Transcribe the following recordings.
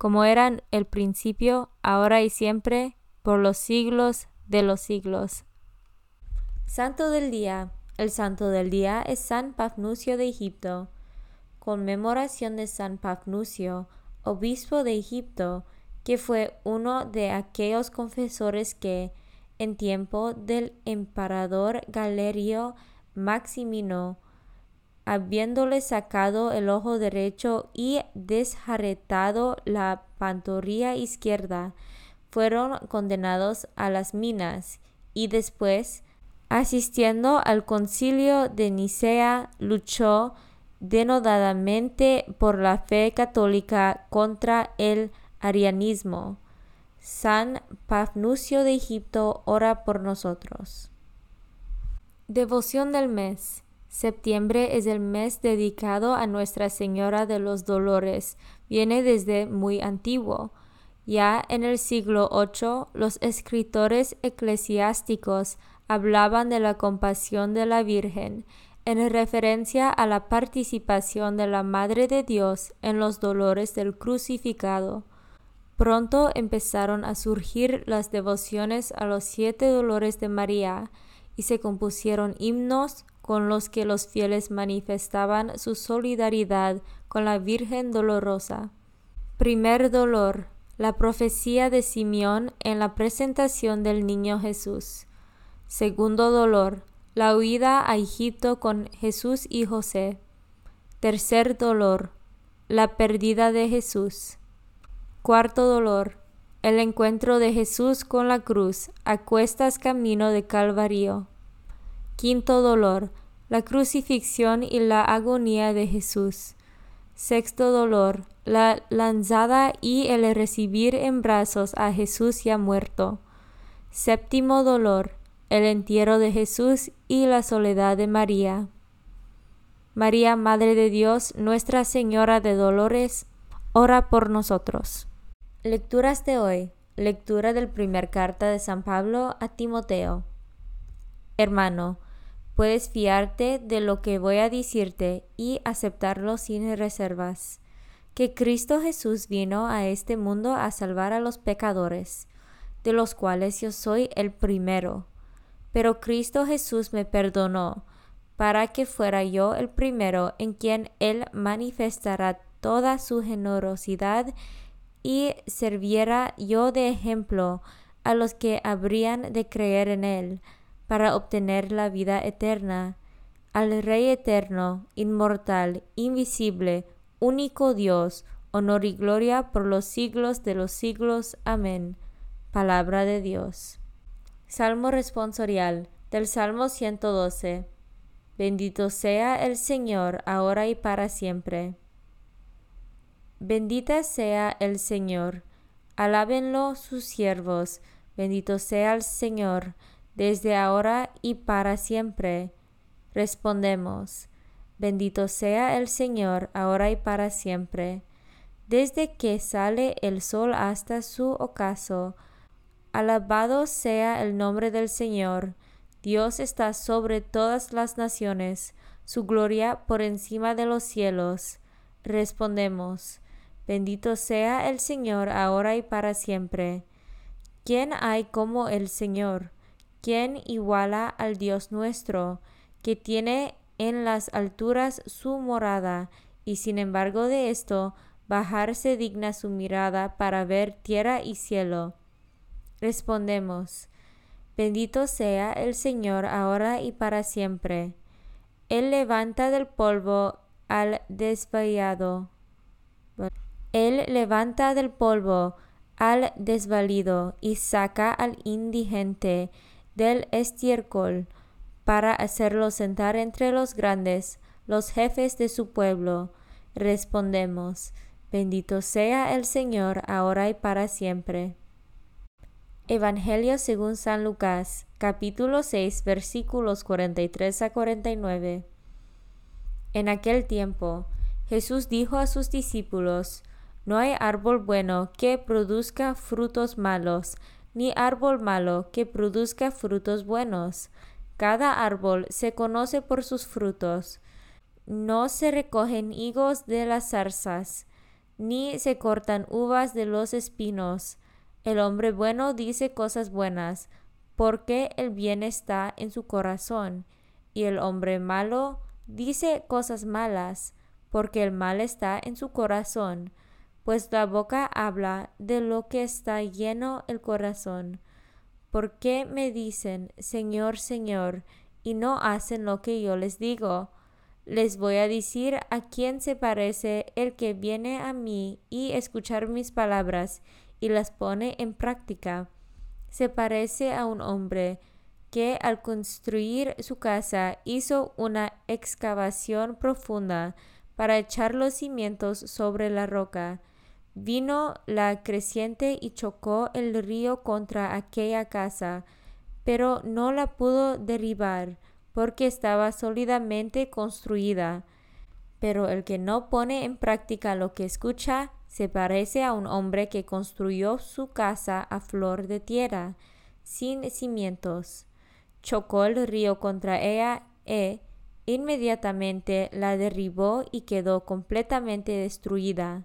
como eran el principio, ahora y siempre, por los siglos de los siglos. Santo del Día. El santo del día es San Pafnucio de Egipto. Conmemoración de San Pafnucio, obispo de Egipto, que fue uno de aquellos confesores que, en tiempo del emperador Galerio Maximino, habiéndole sacado el ojo derecho y desjarretado la pantorrilla izquierda, fueron condenados a las minas y después, asistiendo al concilio de Nicea, luchó denodadamente por la fe católica contra el arianismo. San Pafnucio de Egipto ora por nosotros. Devoción del mes. Septiembre es el mes dedicado a Nuestra Señora de los Dolores. Viene desde muy antiguo. Ya en el siglo VIII los escritores eclesiásticos hablaban de la compasión de la Virgen en referencia a la participación de la Madre de Dios en los dolores del crucificado. Pronto empezaron a surgir las devociones a los siete dolores de María y se compusieron himnos, con los que los fieles manifestaban su solidaridad con la Virgen Dolorosa. Primer dolor, la profecía de Simeón en la presentación del niño Jesús. Segundo dolor, la huida a Egipto con Jesús y José. Tercer dolor, la pérdida de Jesús. Cuarto dolor, el encuentro de Jesús con la cruz a cuestas camino de Calvario. Quinto dolor, la crucifixión y la agonía de Jesús. Sexto dolor, la lanzada y el recibir en brazos a Jesús ya muerto. Séptimo dolor, el entierro de Jesús y la soledad de María. María, Madre de Dios, Nuestra Señora de Dolores, ora por nosotros. Lecturas de hoy. Lectura del primer carta de San Pablo a Timoteo. Hermano, Puedes fiarte de lo que voy a decirte y aceptarlo sin reservas. Que Cristo Jesús vino a este mundo a salvar a los pecadores. de los cuales yo soy el primero. Pero Cristo Jesús me perdonó, para que fuera yo el primero en quien Él manifestará toda su generosidad y serviera yo de ejemplo a los que habrían de creer en Él, para obtener la vida eterna. Al Rey eterno, inmortal, invisible, único Dios, honor y gloria por los siglos de los siglos. Amén. Palabra de Dios. Salmo responsorial del Salmo 112. Bendito sea el Señor, ahora y para siempre. Bendita sea el Señor. Alábenlo sus siervos. Bendito sea el Señor, desde ahora y para siempre. Respondemos. Bendito sea el Señor, ahora y para siempre. Desde que sale el sol hasta su ocaso, Alabado sea el nombre del Señor. Dios está sobre todas las naciones, su gloria por encima de los cielos. Respondemos, bendito sea el Señor ahora y para siempre. ¿Quién hay como el Señor? ¿Quién iguala al Dios nuestro, que tiene en las alturas su morada, y sin embargo de esto, bajarse digna su mirada para ver tierra y cielo? Respondemos, bendito sea el Señor ahora y para siempre. Él levanta del polvo al desvalido. Él levanta del polvo al desvalido y saca al indigente del estiércol para hacerlo sentar entre los grandes, los jefes de su pueblo. Respondemos, bendito sea el Señor ahora y para siempre. Evangelio según San Lucas, capítulo 6, versículos 43 a 49. En aquel tiempo, Jesús dijo a sus discípulos, No hay árbol bueno que produzca frutos malos, ni árbol malo que produzca frutos buenos. Cada árbol se conoce por sus frutos. No se recogen higos de las zarzas, ni se cortan uvas de los espinos el hombre bueno dice cosas buenas, porque el bien está en su corazón, y el hombre malo dice cosas malas, porque el mal está en su corazón, pues la boca habla de lo que está lleno el corazón. ¿Por qué me dicen, Señor, Señor, y no hacen lo que yo les digo? Les voy a decir a quién se parece el que viene a mí y escuchar mis palabras y las pone en práctica. Se parece a un hombre que al construir su casa hizo una excavación profunda para echar los cimientos sobre la roca. Vino la creciente y chocó el río contra aquella casa, pero no la pudo derribar porque estaba sólidamente construida. Pero el que no pone en práctica lo que escucha se parece a un hombre que construyó su casa a flor de tierra, sin cimientos. Chocó el río contra ella e inmediatamente la derribó y quedó completamente destruida.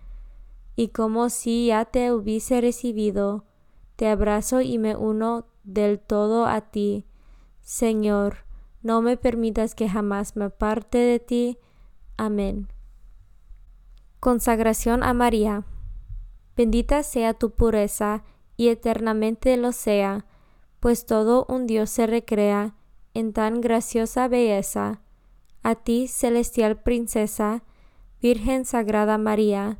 y como si ya te hubiese recibido, te abrazo y me uno del todo a ti. Señor, no me permitas que jamás me aparte de ti. Amén. Consagración a María. Bendita sea tu pureza y eternamente lo sea, pues todo un Dios se recrea en tan graciosa belleza. A ti, celestial princesa, Virgen Sagrada María,